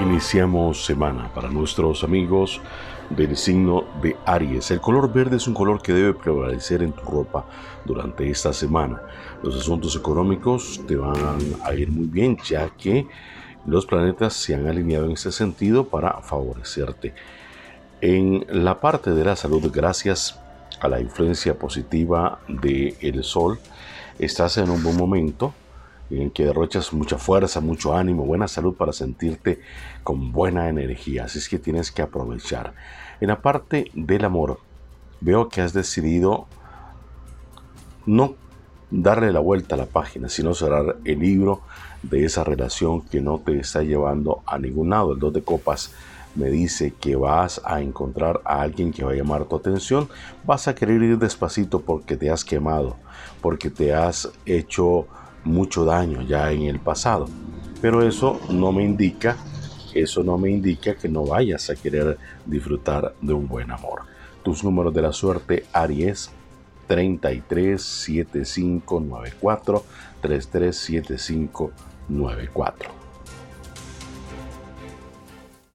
Iniciamos semana para nuestros amigos del signo de Aries. El color verde es un color que debe prevalecer en tu ropa durante esta semana. Los asuntos económicos te van a ir muy bien ya que los planetas se han alineado en ese sentido para favorecerte. En la parte de la salud, gracias a la influencia positiva del el sol, estás en un buen momento en que derrochas mucha fuerza, mucho ánimo, buena salud para sentirte con buena energía. Así es que tienes que aprovechar. En la parte del amor, veo que has decidido no darle la vuelta a la página, sino cerrar el libro de esa relación que no te está llevando a ningún lado. El dos de copas me dice que vas a encontrar a alguien que va a llamar tu atención, vas a querer ir despacito porque te has quemado, porque te has hecho mucho daño ya en el pasado. Pero eso no me indica, eso no me indica que no vayas a querer disfrutar de un buen amor. Tus números de la suerte, Aries, 33 75 94 33 75 94.